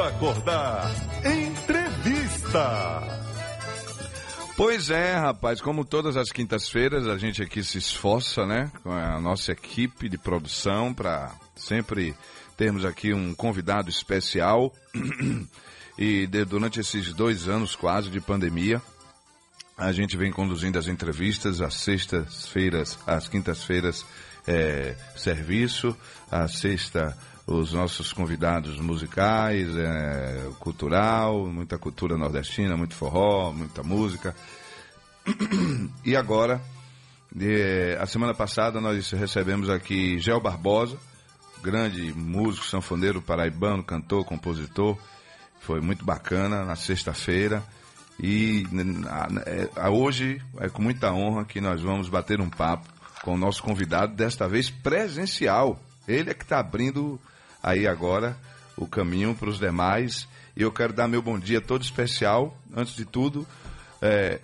acordar. Entrevista. Pois é, rapaz, como todas as quintas-feiras, a gente aqui se esforça, né, com a nossa equipe de produção para sempre termos aqui um convidado especial. e de, durante esses dois anos quase de pandemia, a gente vem conduzindo as entrevistas às sextas-feiras, às quintas-feiras, é, serviço, à sexta os nossos convidados musicais, é, cultural, muita cultura nordestina, muito forró, muita música. E agora, é, a semana passada nós recebemos aqui Gel Barbosa, grande músico, sanfoneiro paraibano, cantor, compositor. Foi muito bacana na sexta-feira. E a, a, hoje é com muita honra que nós vamos bater um papo com o nosso convidado, desta vez presencial. Ele é que está abrindo aí agora o caminho para os demais. E eu quero dar meu bom dia todo especial, antes de tudo, é,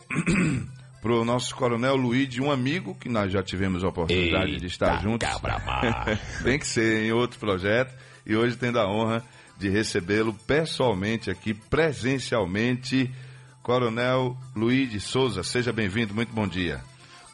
para o nosso coronel Luiz, um amigo que nós já tivemos a oportunidade Eita, de estar juntos. Tem que ser em outro projeto. E hoje tendo a honra de recebê-lo pessoalmente aqui, presencialmente. Coronel Luiz de Souza, seja bem-vindo, muito bom dia.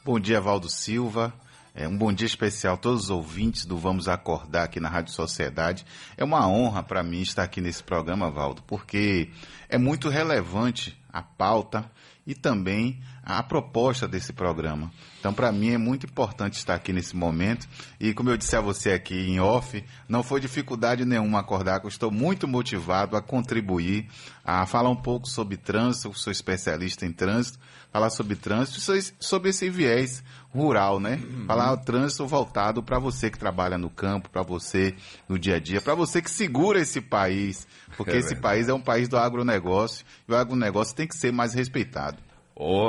Bom dia, Valdo Silva. É um bom dia especial a todos os ouvintes do Vamos Acordar aqui na Rádio Sociedade. É uma honra para mim estar aqui nesse programa, Valdo, porque é muito relevante a pauta e também a proposta desse programa. Então, para mim é muito importante estar aqui nesse momento. E como eu disse a você aqui em off, não foi dificuldade nenhuma acordar, que eu estou muito motivado a contribuir, a falar um pouco sobre trânsito, sou especialista em trânsito, falar sobre trânsito sobre esse viés rural, né? Uhum. Falar o trânsito voltado para você que trabalha no campo, para você no dia a dia, para você que segura esse país, porque é esse país é um país do agronegócio e o agronegócio tem que ser mais respeitado.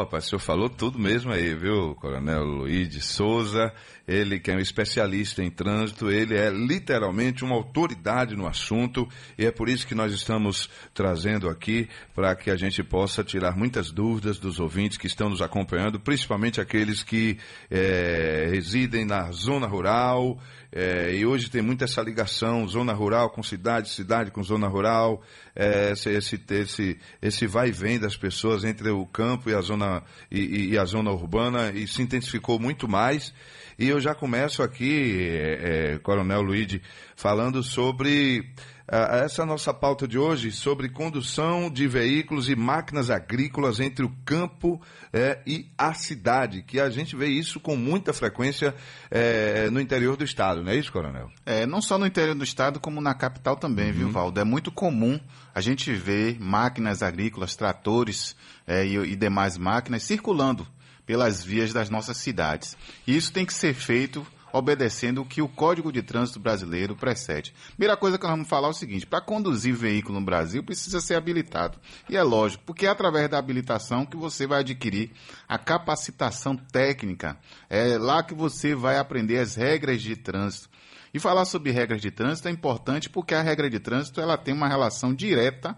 Rapaz, o senhor falou tudo mesmo aí, viu, Coronel Luiz de Souza, ele que é um especialista em trânsito, ele é literalmente uma autoridade no assunto e é por isso que nós estamos trazendo aqui para que a gente possa tirar muitas dúvidas dos ouvintes que estão nos acompanhando, principalmente aqueles que é, residem na zona rural, é, e hoje tem muito essa ligação, zona rural com cidade, cidade com zona rural, é, esse, esse, esse, esse vai e vem das pessoas entre o campo e a zona, e, e a zona urbana, e se intensificou muito mais. E eu já começo aqui, é, é Coronel Luigi, falando sobre essa nossa pauta de hoje sobre condução de veículos e máquinas agrícolas entre o campo é, e a cidade, que a gente vê isso com muita frequência é, no interior do estado, não é isso, Coronel? É, não só no interior do estado, como na capital também, uhum. viu, Valdo? É muito comum a gente ver máquinas agrícolas, tratores é, e, e demais máquinas circulando pelas vias das nossas cidades. E isso tem que ser feito obedecendo o que o Código de Trânsito Brasileiro precede. Primeira coisa que nós vamos falar é o seguinte: para conduzir veículo no Brasil precisa ser habilitado. E é lógico, porque é através da habilitação que você vai adquirir a capacitação técnica. É lá que você vai aprender as regras de trânsito. E falar sobre regras de trânsito é importante porque a regra de trânsito ela tem uma relação direta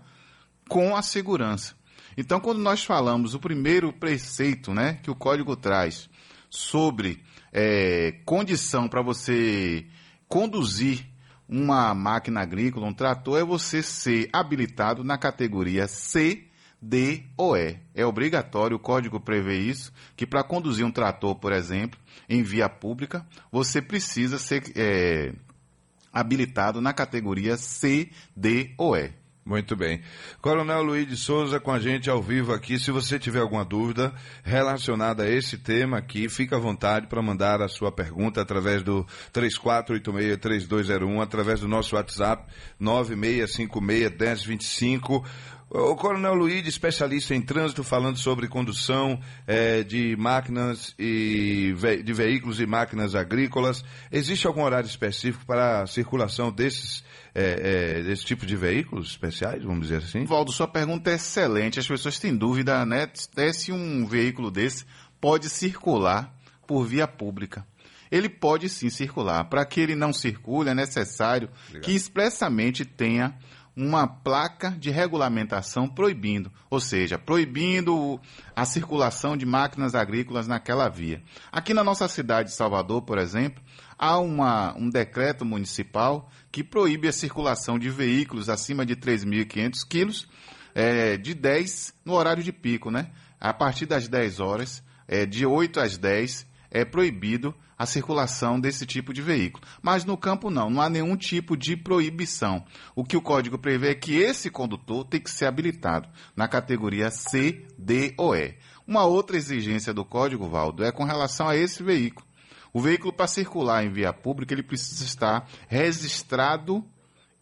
com a segurança. Então, quando nós falamos o primeiro preceito, né, que o código traz sobre é, condição para você conduzir uma máquina agrícola, um trator, é você ser habilitado na categoria C, D ou E. É obrigatório, o código prevê isso, que para conduzir um trator, por exemplo, em via pública, você precisa ser é, habilitado na categoria C, D ou E. Muito bem. Coronel Luiz de Souza com a gente ao vivo aqui. Se você tiver alguma dúvida relacionada a esse tema aqui, fica à vontade para mandar a sua pergunta através do 3486-3201, através do nosso WhatsApp 9656-1025. O Coronel Luiz, especialista em trânsito, falando sobre condução é, de máquinas e de veículos e máquinas agrícolas. Existe algum horário específico para a circulação desses é, é, desse tipo de veículos especiais, vamos dizer assim? Valdo, sua pergunta é excelente. As pessoas têm dúvida, né? Se um veículo desse pode circular por via pública. Ele pode sim circular. Para que ele não circule, é necessário Obrigado. que expressamente tenha uma placa de regulamentação proibindo, ou seja, proibindo a circulação de máquinas agrícolas naquela via. Aqui na nossa cidade de Salvador, por exemplo, há uma, um decreto municipal que proíbe a circulação de veículos acima de 3.500 quilos é, de 10 no horário de pico, né? A partir das 10 horas, é, de 8 às 10, é proibido a circulação desse tipo de veículo. Mas no campo não, não há nenhum tipo de proibição. O que o código prevê é que esse condutor tem que ser habilitado na categoria C, D ou E. Uma outra exigência do código, Valdo, é com relação a esse veículo. O veículo, para circular em via pública, ele precisa estar registrado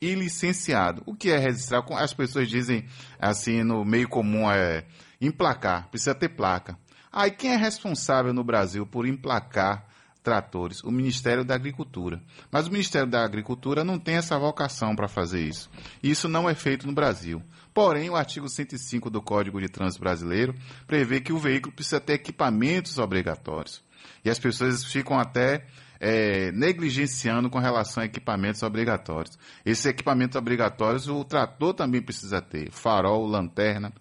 e licenciado. O que é registrar? As pessoas dizem assim no meio comum é emplacar, precisa ter placa. Aí quem é responsável no Brasil por emplacar tratores? O Ministério da Agricultura. Mas o Ministério da Agricultura não tem essa vocação para fazer isso. Isso não é feito no Brasil. Porém, o artigo 105 do Código de Trânsito Brasileiro prevê que o veículo precisa ter equipamentos obrigatórios. E as pessoas ficam até é, negligenciando com relação a equipamentos obrigatórios. Esses equipamentos obrigatórios o trator também precisa ter: farol, lanterna,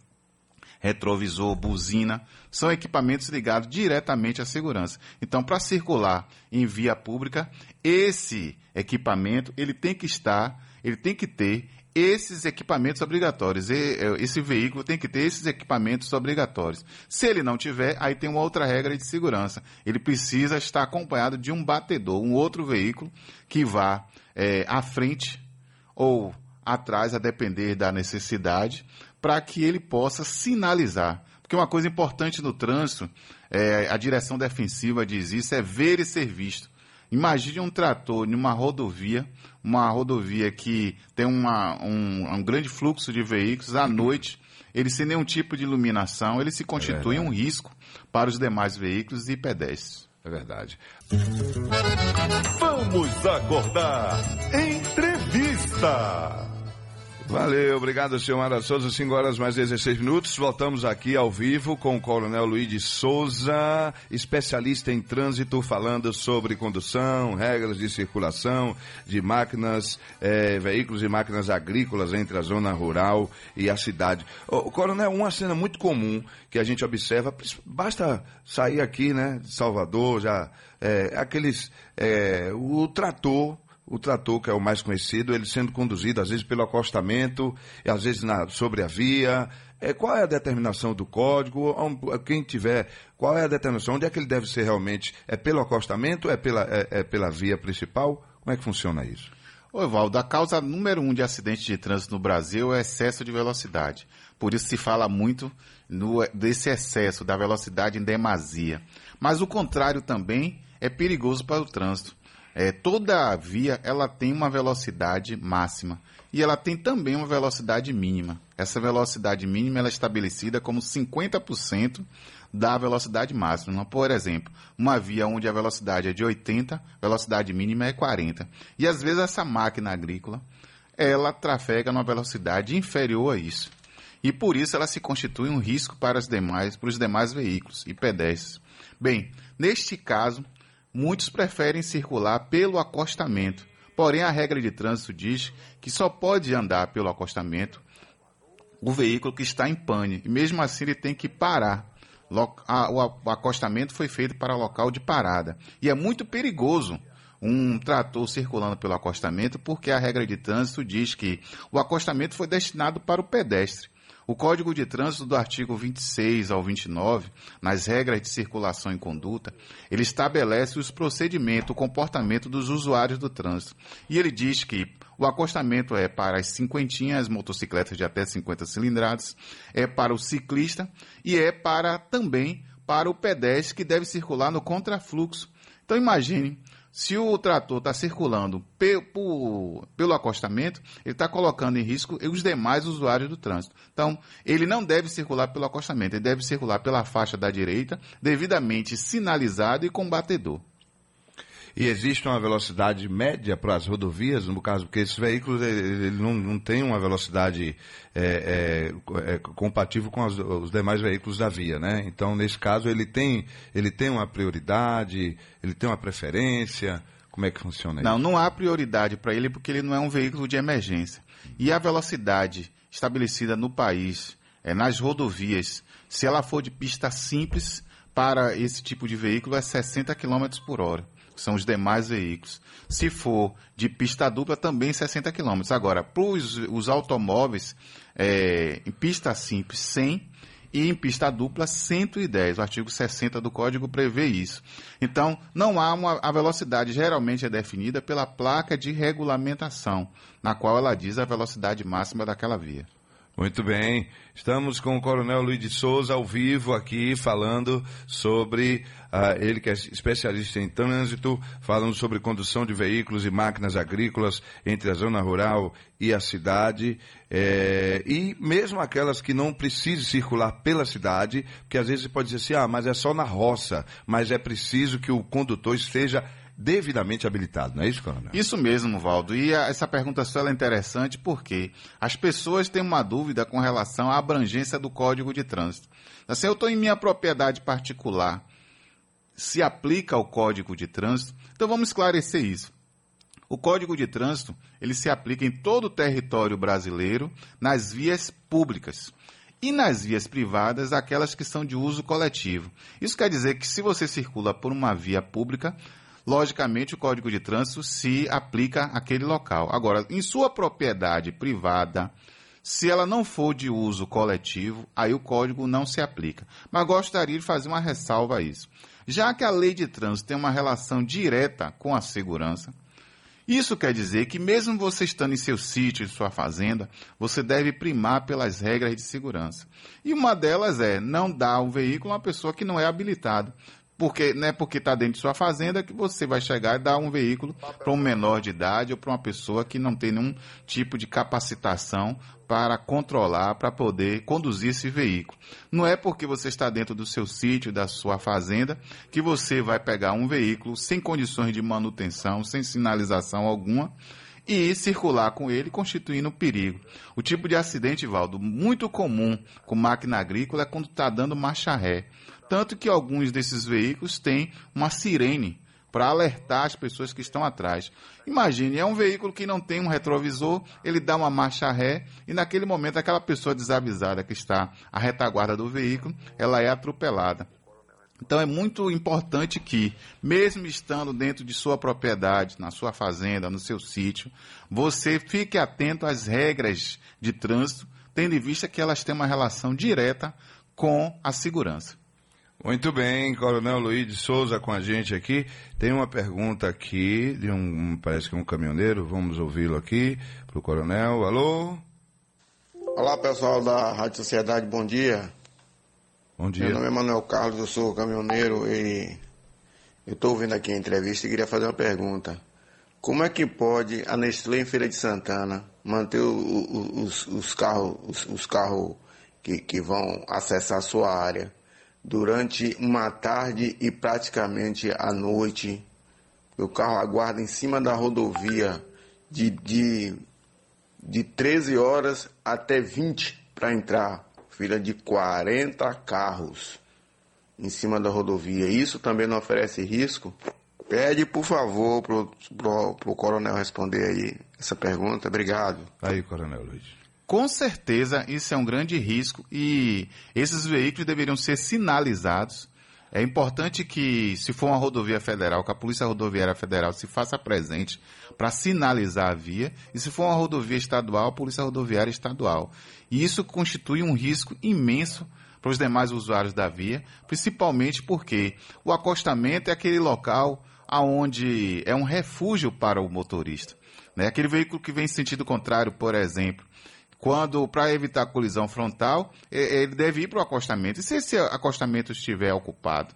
retrovisor, buzina, são equipamentos ligados diretamente à segurança. Então, para circular em via pública, esse equipamento ele tem que estar, ele tem que ter esses equipamentos obrigatórios. Esse veículo tem que ter esses equipamentos obrigatórios. Se ele não tiver, aí tem uma outra regra de segurança. Ele precisa estar acompanhado de um batedor, um outro veículo que vá é, à frente ou atrás, a depender da necessidade, para que ele possa sinalizar. Porque uma coisa importante no trânsito, é, a direção defensiva diz isso, é ver e ser visto. Imagine um trator em uma rodovia, uma rodovia que tem uma, um, um grande fluxo de veículos à noite, ele sem nenhum tipo de iluminação, ele se constitui é um risco para os demais veículos e pedestres. É verdade. Vamos acordar. Entrevista. Valeu, obrigado, senhor Mara Souza. 5 horas mais 16 minutos. Voltamos aqui ao vivo com o Coronel Luiz de Souza, especialista em trânsito, falando sobre condução, regras de circulação de máquinas, eh, veículos e máquinas agrícolas entre a zona rural e a cidade. O Coronel, uma cena muito comum que a gente observa, basta sair aqui, né, de Salvador, já, é, aqueles, é, o trator o trator, que é o mais conhecido, ele sendo conduzido às vezes pelo acostamento, às vezes na, sobre a via. É, qual é a determinação do código? Quem tiver, qual é a determinação? Onde é que ele deve ser realmente? É pelo acostamento? É pela, é, é pela via principal? Como é que funciona isso? Ô, Evaldo, a causa número um de acidentes de trânsito no Brasil é excesso de velocidade. Por isso se fala muito no, desse excesso, da velocidade em demasia. Mas o contrário também é perigoso para o trânsito. É, toda via ela tem uma velocidade máxima e ela tem também uma velocidade mínima. Essa velocidade mínima ela é estabelecida como 50% da velocidade máxima. Por exemplo, uma via onde a velocidade é de 80, velocidade mínima é 40. E às vezes essa máquina agrícola ela trafega numa velocidade inferior a isso. E por isso ela se constitui um risco para os demais, para os demais veículos e pedestres. Bem, neste caso, muitos preferem circular pelo acostamento. Porém, a regra de trânsito diz que só pode andar pelo acostamento o veículo que está em pane. E mesmo assim, ele tem que parar. O acostamento foi feito para local de parada. E é muito perigoso um trator circulando pelo acostamento, porque a regra de trânsito diz que o acostamento foi destinado para o pedestre. O Código de Trânsito do artigo 26 ao 29, nas regras de circulação e conduta, ele estabelece os procedimentos, o comportamento dos usuários do trânsito. E ele diz que o acostamento é para as cinquentinhas, motocicletas de até 50 cilindradas, é para o ciclista e é para também para o pedestre que deve circular no contrafluxo. Então imagine se o trator está circulando pe por, pelo acostamento, ele está colocando em risco os demais usuários do trânsito. Então, ele não deve circular pelo acostamento, ele deve circular pela faixa da direita, devidamente sinalizado e com batedor. E existe uma velocidade média para as rodovias, no caso, porque esses veículos ele, ele não, não têm uma velocidade é, é, é, compatível com as, os demais veículos da via, né? Então, nesse caso, ele tem, ele tem uma prioridade, ele tem uma preferência. Como é que funciona isso? Não, não há prioridade para ele porque ele não é um veículo de emergência. E a velocidade estabelecida no país, é, nas rodovias, se ela for de pista simples, para esse tipo de veículo é 60 km por hora. São os demais veículos. Se for de pista dupla, também 60 km. Agora, para os automóveis, é, em pista simples, 100 e em pista dupla 110. O artigo 60 do Código prevê isso. Então, não há uma a velocidade geralmente é definida pela placa de regulamentação, na qual ela diz a velocidade máxima daquela via. Muito bem. Estamos com o Coronel Luiz de Souza ao vivo aqui falando sobre uh, ele que é especialista em trânsito, falando sobre condução de veículos e máquinas agrícolas entre a zona rural e a cidade, é, e mesmo aquelas que não precisem circular pela cidade, porque às vezes pode dizer assim, ah, mas é só na roça, mas é preciso que o condutor esteja devidamente habilitado, não é isso, Coronel? Isso mesmo, Valdo. E a, essa pergunta sua é interessante porque as pessoas têm uma dúvida com relação à abrangência do Código de Trânsito. Assim, eu estou em minha propriedade particular, se aplica o Código de Trânsito? Então vamos esclarecer isso. O Código de Trânsito, ele se aplica em todo o território brasileiro, nas vias públicas. E nas vias privadas, aquelas que são de uso coletivo. Isso quer dizer que se você circula por uma via pública, logicamente o Código de Trânsito se aplica àquele local. Agora, em sua propriedade privada, se ela não for de uso coletivo, aí o código não se aplica. Mas gostaria de fazer uma ressalva a isso. Já que a lei de trânsito tem uma relação direta com a segurança, isso quer dizer que mesmo você estando em seu sítio, em sua fazenda, você deve primar pelas regras de segurança. E uma delas é não dar um veículo a uma pessoa que não é habilitado porque não é porque está dentro de sua fazenda que você vai chegar e dar um veículo para um menor de idade ou para uma pessoa que não tem nenhum tipo de capacitação para controlar, para poder conduzir esse veículo. Não é porque você está dentro do seu sítio, da sua fazenda, que você vai pegar um veículo sem condições de manutenção, sem sinalização alguma, e circular com ele, constituindo perigo. O tipo de acidente, Valdo, muito comum com máquina agrícola é quando está dando marcha ré. Tanto que alguns desses veículos têm uma sirene para alertar as pessoas que estão atrás. Imagine, é um veículo que não tem um retrovisor, ele dá uma marcha ré e naquele momento aquela pessoa desavisada que está à retaguarda do veículo, ela é atropelada. Então é muito importante que, mesmo estando dentro de sua propriedade, na sua fazenda, no seu sítio, você fique atento às regras de trânsito, tendo em vista que elas têm uma relação direta com a segurança. Muito bem, Coronel Luiz de Souza com a gente aqui. Tem uma pergunta aqui de um, parece que é um caminhoneiro, vamos ouvi-lo aqui para o Coronel. Alô? Olá pessoal da Rádio Sociedade, bom dia. Bom dia. Meu nome é Manuel Carlos, eu sou caminhoneiro e eu estou ouvindo aqui a entrevista e queria fazer uma pergunta. Como é que pode a Nestlé em Feira de Santana manter o, o, os, os carros, os, os carros que, que vão acessar a sua área? durante uma tarde e praticamente à noite. O carro aguarda em cima da rodovia de, de, de 13 horas até 20 para entrar. Fila de 40 carros em cima da rodovia. Isso também não oferece risco? Pede, por favor, para o coronel responder aí essa pergunta. Obrigado. Aí, coronel Luiz. Com certeza, isso é um grande risco e esses veículos deveriam ser sinalizados. É importante que, se for uma rodovia federal, que a Polícia Rodoviária Federal se faça presente para sinalizar a via, e se for uma rodovia estadual, a Polícia Rodoviária Estadual. E isso constitui um risco imenso para os demais usuários da via, principalmente porque o acostamento é aquele local aonde é um refúgio para o motorista. Né? Aquele veículo que vem em sentido contrário, por exemplo, quando, para evitar colisão frontal, ele deve ir para o acostamento. E se esse acostamento estiver ocupado?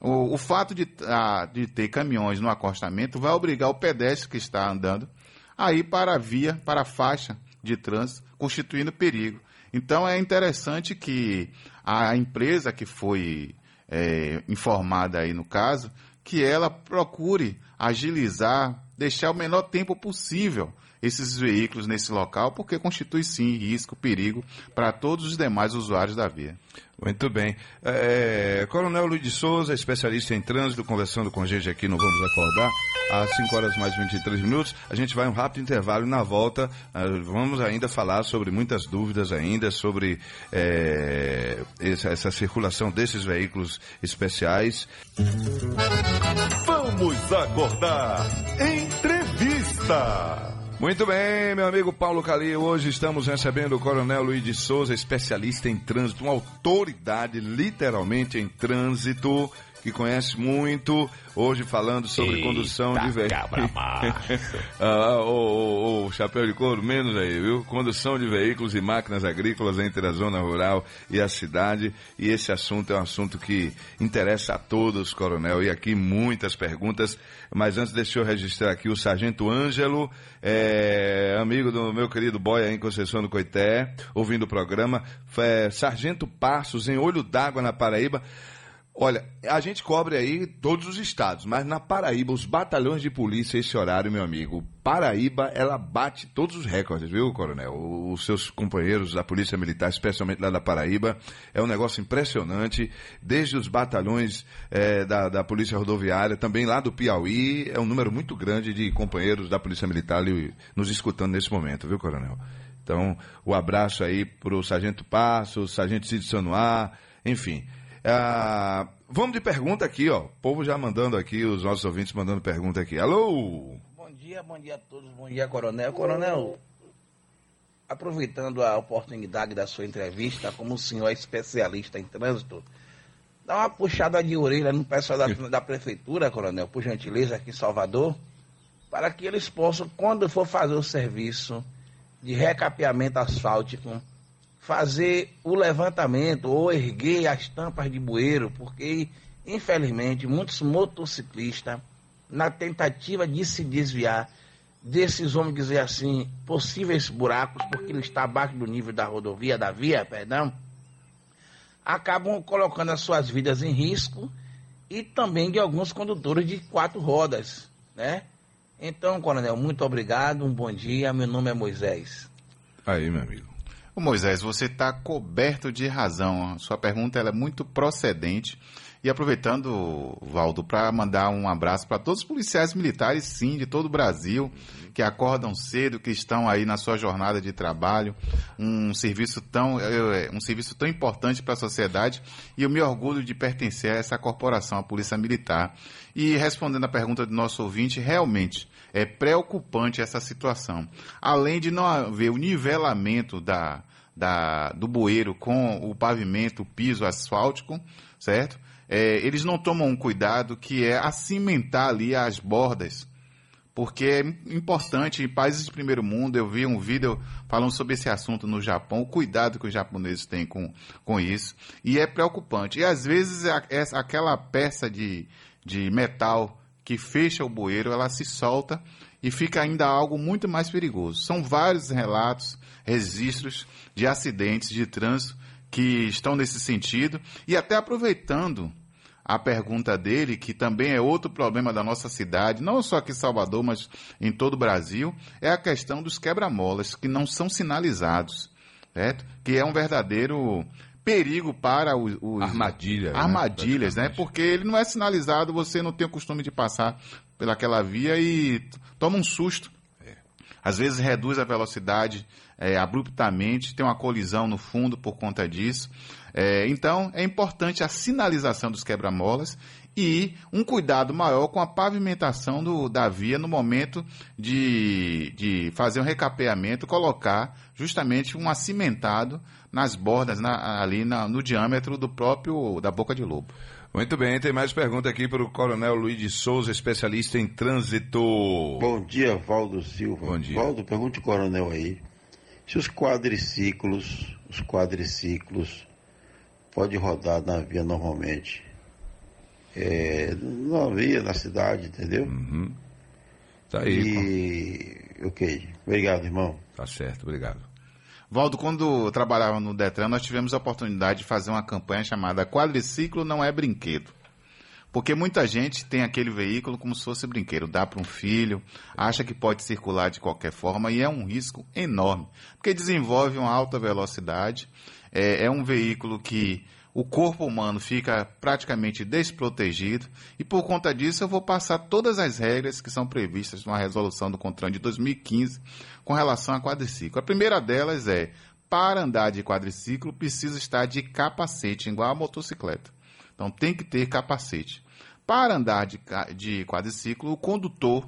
O, o fato de, a, de ter caminhões no acostamento vai obrigar o pedestre que está andando a ir para a via, para a faixa de trânsito, constituindo perigo. Então é interessante que a empresa que foi é, informada aí no caso, que ela procure agilizar, deixar o menor tempo possível esses veículos nesse local, porque constitui sim risco, perigo para todos os demais usuários da via. Muito bem. É, Coronel Luiz de Souza, especialista em trânsito, conversando com a gente aqui no Vamos Acordar, às 5 horas mais 23 minutos. A gente vai um rápido intervalo e na volta uh, vamos ainda falar sobre muitas dúvidas ainda, sobre é, essa, essa circulação desses veículos especiais. Vamos acordar. Entrevista. Muito bem, meu amigo Paulo Cali. Hoje estamos recebendo o Coronel Luiz de Souza, especialista em trânsito, uma autoridade literalmente em trânsito que conhece muito, hoje falando sobre Eita, condução de veículos. ah, o, o, o, chapéu de couro, menos aí, viu? Condução de veículos e máquinas agrícolas entre a zona rural e a cidade. E esse assunto é um assunto que interessa a todos, coronel. E aqui muitas perguntas. Mas antes, deixa eu registrar aqui o Sargento Ângelo, é, amigo do meu querido boy aí em Conceição do Coité, ouvindo o programa. É, Sargento Passos, em Olho d'Água, na Paraíba. Olha, a gente cobre aí todos os estados, mas na Paraíba, os batalhões de polícia, esse horário, meu amigo, Paraíba, ela bate todos os recordes, viu, coronel? Os seus companheiros da Polícia Militar, especialmente lá da Paraíba, é um negócio impressionante, desde os batalhões é, da, da Polícia Rodoviária, também lá do Piauí, é um número muito grande de companheiros da Polícia Militar ali, nos escutando nesse momento, viu, coronel? Então, o abraço aí pro Sargento Passo, Sargento Cid Sanoá, enfim. Ah, vamos de pergunta aqui, ó. O povo já mandando aqui, os nossos ouvintes mandando pergunta aqui. Alô? Bom dia, bom dia a todos, bom dia, Coronel. Coronel, aproveitando a oportunidade da sua entrevista, como o senhor é especialista em trânsito, dá uma puxada de orelha no pessoal da, da prefeitura, Coronel, por gentileza, aqui em Salvador, para que eles possam, quando for fazer o serviço de recapeamento asfáltico, fazer o levantamento ou erguer as tampas de bueiro, porque infelizmente muitos motociclistas, na tentativa de se desviar desses, vamos dizer assim, possíveis buracos, porque ele está abaixo do nível da rodovia, da via, perdão, acabam colocando as suas vidas em risco e também de alguns condutores de quatro rodas, né? Então, coronel, muito obrigado, um bom dia, meu nome é Moisés. Aí, meu amigo. Moisés, você está coberto de razão. Sua pergunta é muito procedente. E aproveitando, Valdo, para mandar um abraço para todos os policiais militares, sim, de todo o Brasil, que acordam cedo, que estão aí na sua jornada de trabalho, um serviço tão, um serviço tão importante para a sociedade, e eu me orgulho de pertencer a essa corporação, a Polícia Militar. E respondendo à pergunta do nosso ouvinte, realmente é preocupante essa situação. Além de não haver o nivelamento da, da, do bueiro com o pavimento, o piso asfáltico, certo? É, eles não tomam um cuidado que é acimentar ali as bordas. Porque é importante, em países de primeiro mundo, eu vi um vídeo falando sobre esse assunto no Japão, o cuidado que os japoneses têm com, com isso, e é preocupante. E às vezes aquela peça de, de metal que fecha o bueiro, ela se solta e fica ainda algo muito mais perigoso. São vários relatos, registros de acidentes de trânsito que estão nesse sentido e até aproveitando a pergunta dele, que também é outro problema da nossa cidade, não só aqui em Salvador, mas em todo o Brasil, é a questão dos quebra-molas que não são sinalizados, certo? Que é um verdadeiro perigo para os, os Armadilha, né? armadilhas, né? né? Porque ele não é sinalizado, você não tem o costume de passar pelaquela via e toma um susto. É. Às vezes reduz a velocidade é, abruptamente, tem uma colisão no fundo por conta disso. É, então, é importante a sinalização dos quebra-molas e um cuidado maior com a pavimentação do, da via no momento de, de fazer um recapeamento, colocar justamente um acimentado nas bordas, na, ali na, no diâmetro do próprio da boca de lobo. Muito bem, tem mais pergunta aqui para o Coronel Luiz de Souza, especialista em trânsito. Bom dia, Valdo Silva. Bom dia. Valdo, pergunte ao Coronel aí. Se os quadriciclos, os quadriciclos, pode rodar na via normalmente. É, na via, na cidade, entendeu? Uhum. Tá aí. E, ok. Obrigado, irmão. Tá certo, obrigado. Valdo, quando trabalhava no Detran, nós tivemos a oportunidade de fazer uma campanha chamada Quadriciclo não é brinquedo. Porque muita gente tem aquele veículo como se fosse brinquedo, dá para um filho, acha que pode circular de qualquer forma e é um risco enorme, porque desenvolve uma alta velocidade, é, é um veículo que o corpo humano fica praticamente desprotegido e por conta disso eu vou passar todas as regras que são previstas numa resolução do CONTRAN de 2015 com relação a quadriciclo. A primeira delas é, para andar de quadriciclo precisa estar de capacete, igual a motocicleta. Então tem que ter capacete. Para andar de, de quadriciclo, o condutor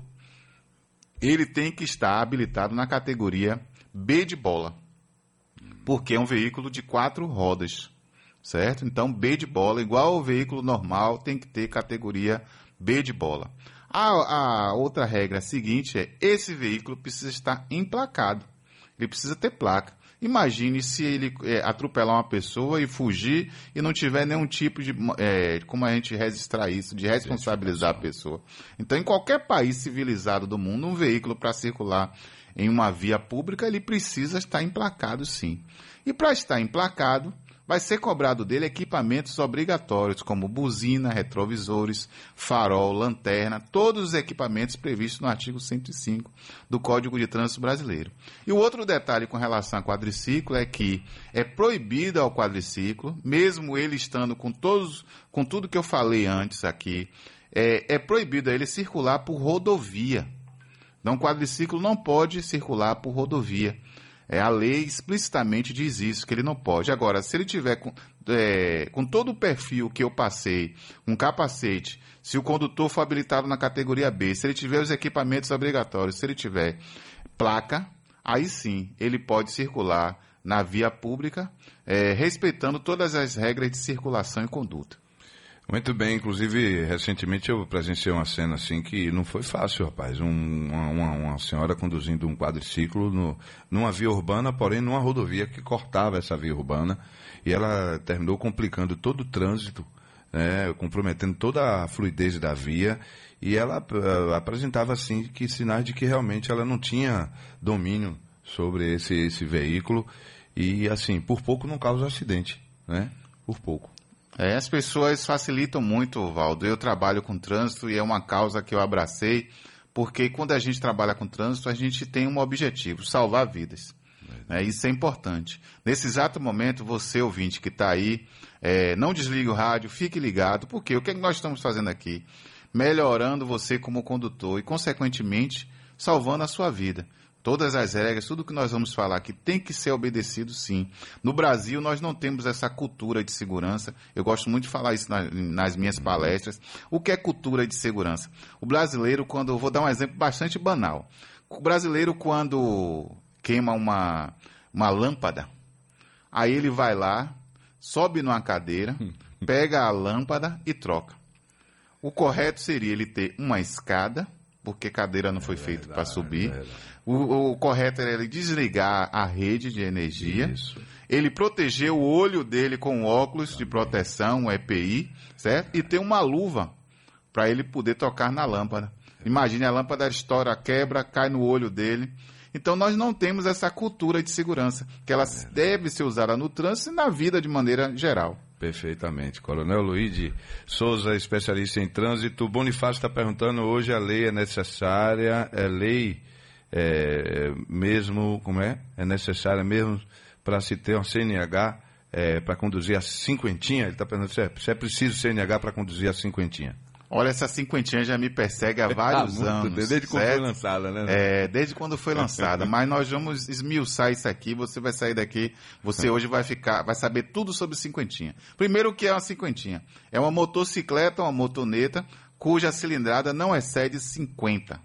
ele tem que estar habilitado na categoria B de bola, porque é um veículo de quatro rodas, certo? Então B de bola, igual ao veículo normal, tem que ter categoria B de bola. A, a outra regra seguinte é esse veículo precisa estar emplacado, ele precisa ter placa. Imagine se ele é, atropelar uma pessoa e fugir e não tiver nenhum tipo de. É, como a gente registrar isso, de responsabilizar a pessoa. Então, em qualquer país civilizado do mundo, um veículo para circular em uma via pública, ele precisa estar emplacado sim. E para estar emplacado, vai ser cobrado dele equipamentos obrigatórios, como buzina, retrovisores, farol, lanterna, todos os equipamentos previstos no artigo 105 do Código de Trânsito Brasileiro. E o outro detalhe com relação a quadriciclo é que é proibido ao quadriciclo, mesmo ele estando com todos, com tudo que eu falei antes aqui, é, é proibido ele circular por rodovia. Então, o quadriciclo não pode circular por rodovia. É, a lei explicitamente diz isso, que ele não pode. Agora, se ele tiver com, é, com todo o perfil que eu passei, um capacete, se o condutor for habilitado na categoria B, se ele tiver os equipamentos obrigatórios, se ele tiver placa, aí sim ele pode circular na via pública, é, respeitando todas as regras de circulação e conduta. Muito bem, inclusive recentemente eu presenciei uma cena assim que não foi fácil, rapaz. Um, uma, uma, senhora conduzindo um quadriciclo no, numa via urbana, porém numa rodovia que cortava essa via urbana e ela terminou complicando todo o trânsito, né, comprometendo toda a fluidez da via e ela uh, apresentava assim que sinais de que realmente ela não tinha domínio sobre esse, esse veículo e assim por pouco não causa acidente, né? Por pouco. É, as pessoas facilitam muito, Valdo. Eu trabalho com trânsito e é uma causa que eu abracei, porque quando a gente trabalha com trânsito, a gente tem um objetivo, salvar vidas. É, isso é importante. Nesse exato momento, você, ouvinte que está aí, é, não desligue o rádio, fique ligado, porque o que, é que nós estamos fazendo aqui? Melhorando você como condutor e, consequentemente, salvando a sua vida. Todas as regras, tudo que nós vamos falar aqui tem que ser obedecido sim. No Brasil, nós não temos essa cultura de segurança. Eu gosto muito de falar isso na, nas minhas palestras. O que é cultura de segurança? O brasileiro, quando. Eu vou dar um exemplo bastante banal. O brasileiro, quando queima uma, uma lâmpada, aí ele vai lá, sobe numa cadeira, pega a lâmpada e troca. O correto seria ele ter uma escada, porque cadeira não foi é feita para subir. É o, o, correto era ele desligar a rede de energia. Isso. Ele proteger o olho dele com óculos de proteção, um EPI, certo? E ter uma luva para ele poder tocar na lâmpada. Imagine a lâmpada estoura, quebra, cai no olho dele. Então nós não temos essa cultura de segurança, que ela é. deve ser usada no trânsito e na vida de maneira geral. Perfeitamente. Coronel Luiz Souza, especialista em trânsito. Bonifácio está perguntando, hoje a lei é necessária, é lei é, mesmo, como é? É necessária mesmo para se ter uma CNH é, para conduzir a cinquentinha? Ele está perguntando se é, se é preciso CNH para conduzir a cinquentinha. Olha, essa cinquentinha já me persegue há vários ah, anos. Desde quando certo? foi lançada, né? É, desde quando foi lançada. Mas nós vamos esmiuçar isso aqui. Você vai sair daqui, você hoje vai ficar, vai saber tudo sobre cinquentinha. Primeiro, o que é uma cinquentinha? É uma motocicleta, uma motoneta, cuja cilindrada não excede 50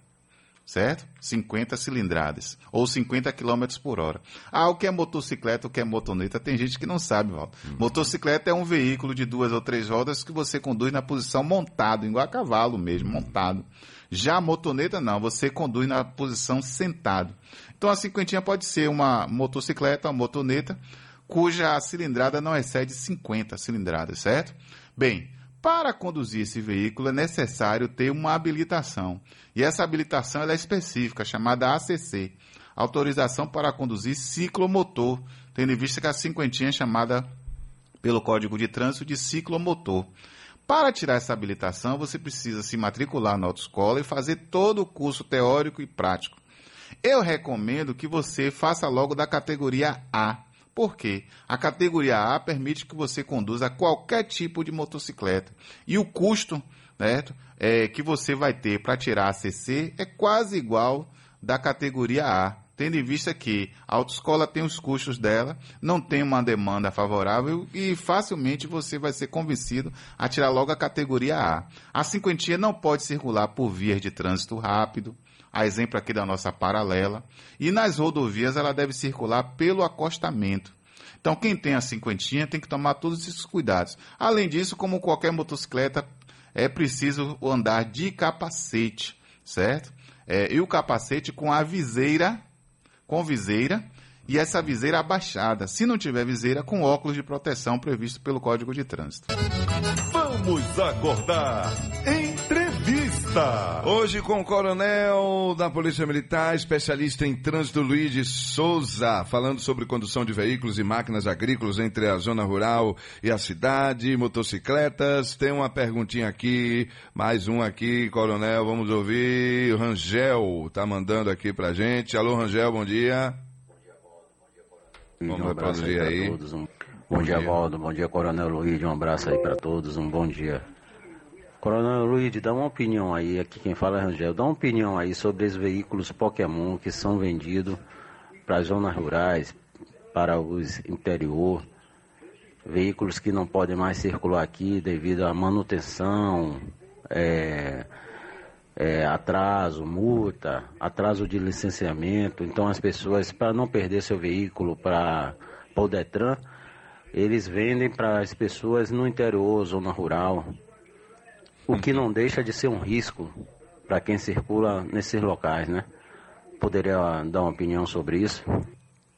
certo? 50 cilindradas, ou 50 km por hora. Ah, o que é motocicleta, o que é motoneta, tem gente que não sabe, Walter. Uhum. Motocicleta é um veículo de duas ou três rodas que você conduz na posição montado, igual a cavalo mesmo, uhum. montado. Já a motoneta não, você conduz na posição sentado. Então a cinquentinha pode ser uma motocicleta, uma motoneta, cuja cilindrada não excede 50 cilindradas, certo? Bem, para conduzir esse veículo é necessário ter uma habilitação. E essa habilitação é específica, chamada ACC Autorização para conduzir ciclomotor, tendo em vista que a cinquentinha é chamada pelo Código de Trânsito de ciclomotor. Para tirar essa habilitação, você precisa se matricular na autoescola e fazer todo o curso teórico e prático. Eu recomendo que você faça logo da categoria A. Por quê? A categoria A permite que você conduza qualquer tipo de motocicleta. E o custo certo? É, que você vai ter para tirar a CC é quase igual da categoria A, tendo em vista que a autoescola tem os custos dela, não tem uma demanda favorável e facilmente você vai ser convencido a tirar logo a categoria A. A cinquentinha não pode circular por vias de trânsito rápido, a exemplo aqui da nossa paralela, e nas rodovias ela deve circular pelo acostamento. Então, quem tem a cinquentinha tem que tomar todos esses cuidados. Além disso, como qualquer motocicleta, é preciso andar de capacete, certo? É, e o capacete com a viseira, com viseira, e essa viseira abaixada. Se não tiver viseira, com óculos de proteção previsto pelo Código de Trânsito. Vamos acordar. Entrevista. Hoje com o coronel da Polícia Militar, especialista em trânsito Luiz de Souza, falando sobre condução de veículos e máquinas agrícolas entre a zona rural e a cidade, motocicletas. Tem uma perguntinha aqui, mais um aqui, coronel, vamos ouvir. O Rangel tá mandando aqui pra gente. Alô, Rangel, bom dia. Vamos um reproduzir aí. aí. Todos, um... Bom, bom dia, Valdo. Bom dia, Coronel Luiz. Um abraço aí para todos. Um bom dia. Coronel Luiz, dá uma opinião aí. Aqui quem fala é Rangel. Dá uma opinião aí sobre os veículos Pokémon que são vendidos para as zonas rurais, para os interior. Veículos que não podem mais circular aqui devido à manutenção, é, é, atraso, multa, atraso de licenciamento. Então as pessoas, para não perder seu veículo para o Detran, eles vendem para as pessoas no interior, zona rural, o que não deixa de ser um risco para quem circula nesses locais, né? Poderia dar uma opinião sobre isso?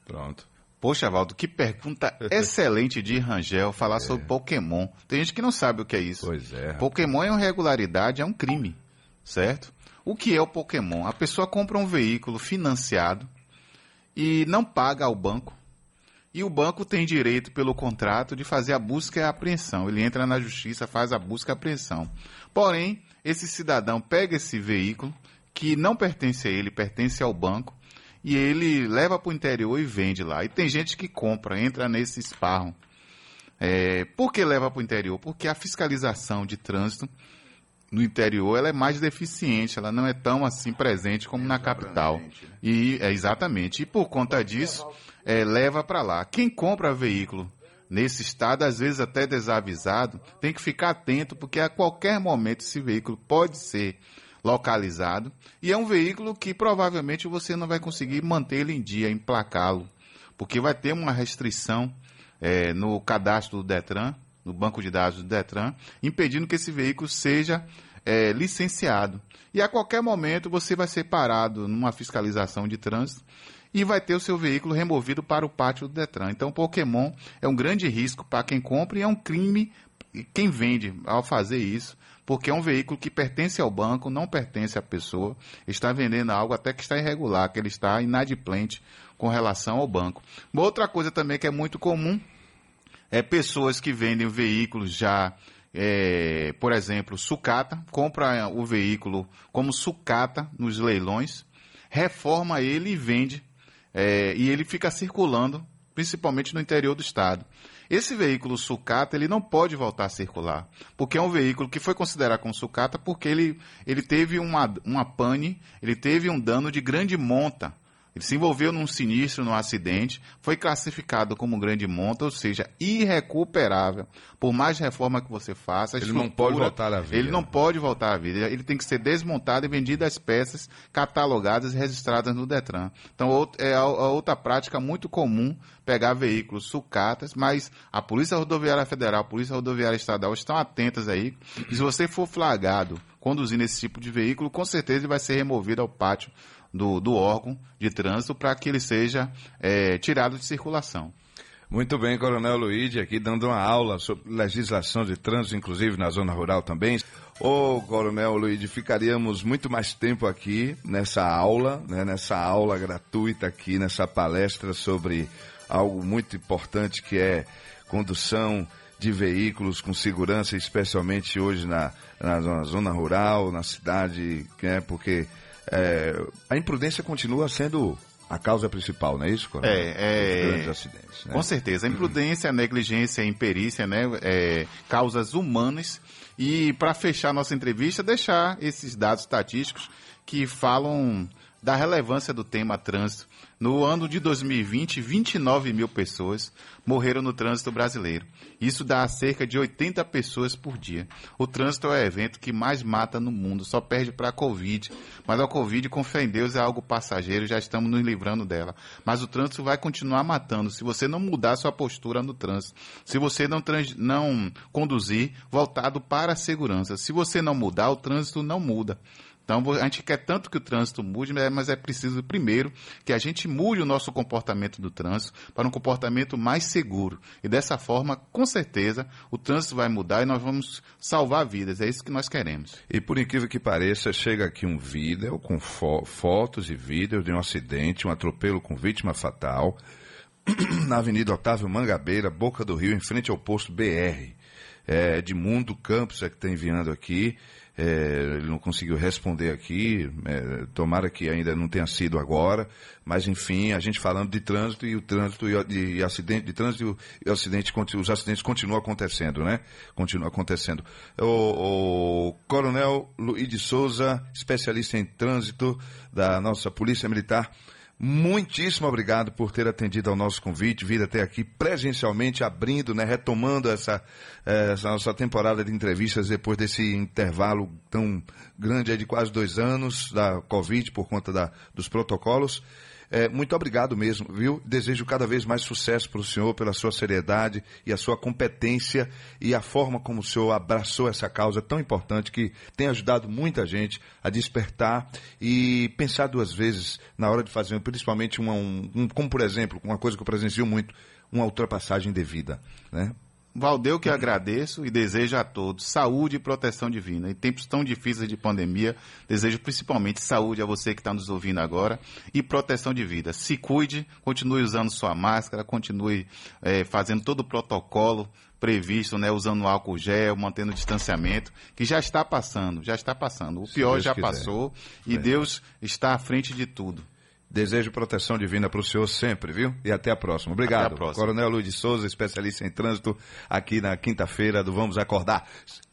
Pronto. Poxa, Valdo, que pergunta excelente de Rangel falar é. sobre Pokémon. Tem gente que não sabe o que é isso. Pois é. Pokémon é uma irregularidade, é um crime certo? O que é o Pokémon? A pessoa compra um veículo financiado e não paga ao banco. E o banco tem direito, pelo contrato, de fazer a busca e a apreensão. Ele entra na justiça, faz a busca e a apreensão. Porém, esse cidadão pega esse veículo, que não pertence a ele, pertence ao banco, e ele leva para o interior e vende lá. E tem gente que compra, entra nesse esparro. É, por que leva para o interior? Porque a fiscalização de trânsito no interior ela é mais deficiente, ela não é tão assim presente como na capital. Né? E é exatamente. E por conta disso, é, leva para lá. Quem compra veículo nesse estado, às vezes até desavisado, tem que ficar atento porque a qualquer momento esse veículo pode ser localizado e é um veículo que provavelmente você não vai conseguir manter ele em dia, emplacá-lo, porque vai ter uma restrição é, no cadastro do Detran no banco de dados do Detran, impedindo que esse veículo seja é, licenciado. E a qualquer momento você vai ser parado numa fiscalização de trânsito e vai ter o seu veículo removido para o pátio do Detran. Então, Pokémon é um grande risco para quem compra e é um crime quem vende ao fazer isso, porque é um veículo que pertence ao banco, não pertence à pessoa, está vendendo algo até que está irregular, que ele está inadimplente com relação ao banco. Uma outra coisa também que é muito comum é, pessoas que vendem veículos já, é, por exemplo, sucata, compra o veículo como sucata nos leilões, reforma ele e vende, é, e ele fica circulando, principalmente no interior do estado. Esse veículo sucata ele não pode voltar a circular, porque é um veículo que foi considerado como sucata porque ele, ele teve uma, uma pane, ele teve um dano de grande monta ele se envolveu num sinistro, num acidente, foi classificado como grande monta, ou seja, irrecuperável. Por mais reforma que você faça, ele não pode voltar à vida. Ele não pode voltar à vida. Ele tem que ser desmontado e vendido as peças catalogadas e registradas no Detran. Então, é outra prática muito comum pegar veículos sucatas, mas a Polícia Rodoviária Federal, a Polícia Rodoviária Estadual estão atentas aí. E se você for flagrado conduzindo esse tipo de veículo, com certeza ele vai ser removido ao pátio do, do órgão de trânsito para que ele seja é, tirado de circulação. Muito bem, Coronel Luigi, aqui dando uma aula sobre legislação de trânsito, inclusive na zona rural também. Ô, Coronel Luigi, ficaríamos muito mais tempo aqui nessa aula, né, nessa aula gratuita aqui, nessa palestra sobre algo muito importante que é condução de veículos com segurança, especialmente hoje na, na, na zona rural, na cidade, né, porque é, a imprudência continua sendo a causa principal, não é isso, Coronel? É, é... grandes acidentes. Né? Com certeza. A imprudência, a negligência, a imperícia, né? É, causas humanas. E para fechar nossa entrevista, deixar esses dados estatísticos que falam da relevância do tema trânsito. No ano de 2020, 29 mil pessoas morreram no trânsito brasileiro. Isso dá cerca de 80 pessoas por dia. O trânsito é o evento que mais mata no mundo, só perde para a Covid. Mas a Covid, com fé em Deus, é algo passageiro, já estamos nos livrando dela. Mas o trânsito vai continuar matando se você não mudar sua postura no trânsito. Se você não, trans, não conduzir voltado para a segurança. Se você não mudar, o trânsito não muda. Então a gente quer tanto que o trânsito mude, né, mas é preciso primeiro que a gente mude o nosso comportamento do trânsito para um comportamento mais seguro. E dessa forma, com certeza, o trânsito vai mudar e nós vamos salvar vidas. É isso que nós queremos. E por incrível que pareça, chega aqui um vídeo com fo fotos e vídeos de um acidente, um atropelo com vítima fatal na Avenida Otávio Mangabeira, Boca do Rio, em frente ao posto BR. É, Edmundo Campos é que está enviando aqui. É, ele não conseguiu responder aqui, é, tomara que ainda não tenha sido agora, mas enfim, a gente falando de trânsito e o trânsito e, e acidente, de trânsito e acidente, os acidentes continuam acontecendo, né? Continuam acontecendo. O, o Coronel Luiz de Souza, especialista em trânsito da nossa Polícia Militar, Muitíssimo obrigado por ter atendido ao nosso convite, vir até aqui presencialmente, abrindo, né, retomando essa, essa nossa temporada de entrevistas depois desse intervalo tão grande de quase dois anos da Covid por conta da, dos protocolos. É, muito obrigado mesmo, viu? Desejo cada vez mais sucesso para o senhor, pela sua seriedade e a sua competência e a forma como o senhor abraçou essa causa tão importante que tem ajudado muita gente a despertar e pensar duas vezes na hora de fazer, principalmente uma, um, um, como por exemplo, uma coisa que eu presencio muito, uma ultrapassagem devida, né? Valdeu que agradeço e desejo a todos saúde e proteção divina. Em tempos tão difíceis de pandemia, desejo principalmente saúde a você que está nos ouvindo agora e proteção de vida. Se cuide, continue usando sua máscara, continue é, fazendo todo o protocolo previsto, né, usando álcool gel, mantendo o distanciamento, que já está passando, já está passando. O pior já quiser. passou e é. Deus está à frente de tudo. Desejo proteção divina para o senhor sempre, viu? E até a próxima. Obrigado. Até a próxima. Coronel Luiz de Souza, especialista em trânsito, aqui na quinta-feira do Vamos Acordar.